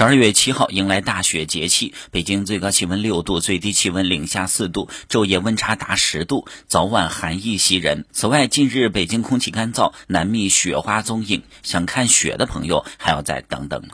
十二月七号迎来大雪节气北京最高气温六度最低气温零下四度昼夜温差达十度早晚寒意袭人。此外近日北京空气干燥难觅雪花踪影想看雪的朋友还要再等等